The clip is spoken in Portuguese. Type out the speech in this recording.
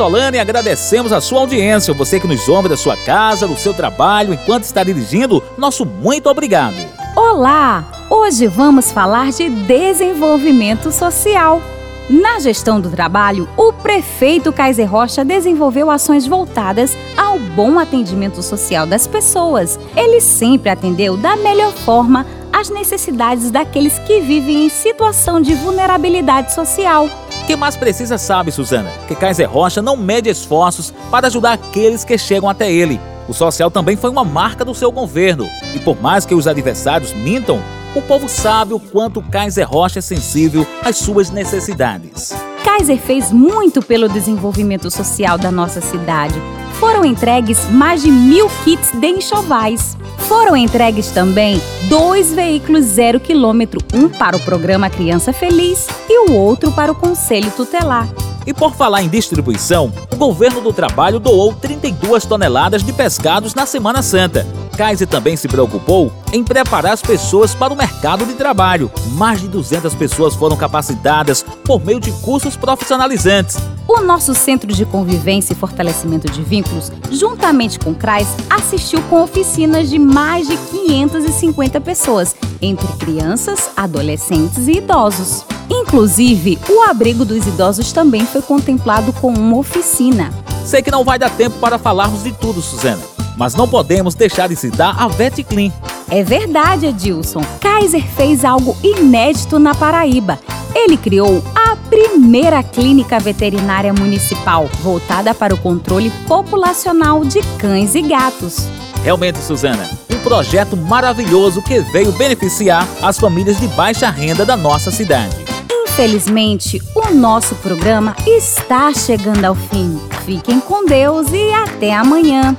De Solane, agradecemos a sua audiência. Você que nos ouve da sua casa, do seu trabalho, enquanto está dirigindo, nosso muito obrigado. Olá! Hoje vamos falar de desenvolvimento social. Na gestão do trabalho, o prefeito Kaiser Rocha desenvolveu ações voltadas ao bom atendimento social das pessoas. Ele sempre atendeu da melhor forma às necessidades daqueles que vivem em situação de vulnerabilidade social. Quem mais precisa sabe, Suzana, que Kaiser Rocha não mede esforços para ajudar aqueles que chegam até ele. O social também foi uma marca do seu governo. E por mais que os adversários mintam, o povo sabe o quanto Kaiser Rocha é sensível às suas necessidades. Kaiser fez muito pelo desenvolvimento social da nossa cidade. Foram entregues mais de mil kits de enxovais. Foram entregues também dois veículos zero quilômetro, um para o programa Criança Feliz e o outro para o Conselho Tutelar. E por falar em distribuição, o governo do trabalho doou 32 toneladas de pescados na Semana Santa. Kaiser também se preocupou em preparar as pessoas para o mercado de trabalho. Mais de 200 pessoas foram capacitadas por meio de cursos profissionalizantes. O nosso Centro de Convivência e Fortalecimento de Vínculos, juntamente com o CRAS, assistiu com oficinas de mais de 550 pessoas, entre crianças, adolescentes e idosos. Inclusive, o abrigo dos idosos também foi contemplado com uma oficina. Sei que não vai dar tempo para falarmos de tudo, Suzana, mas não podemos deixar de citar a VetClean. É verdade, Edilson. Kaiser fez algo inédito na Paraíba. Ele criou a primeira clínica veterinária municipal voltada para o controle populacional de cães e gatos. Realmente, Suzana, um projeto maravilhoso que veio beneficiar as famílias de baixa renda da nossa cidade. Infelizmente, o nosso programa está chegando ao fim. Fiquem com Deus e até amanhã.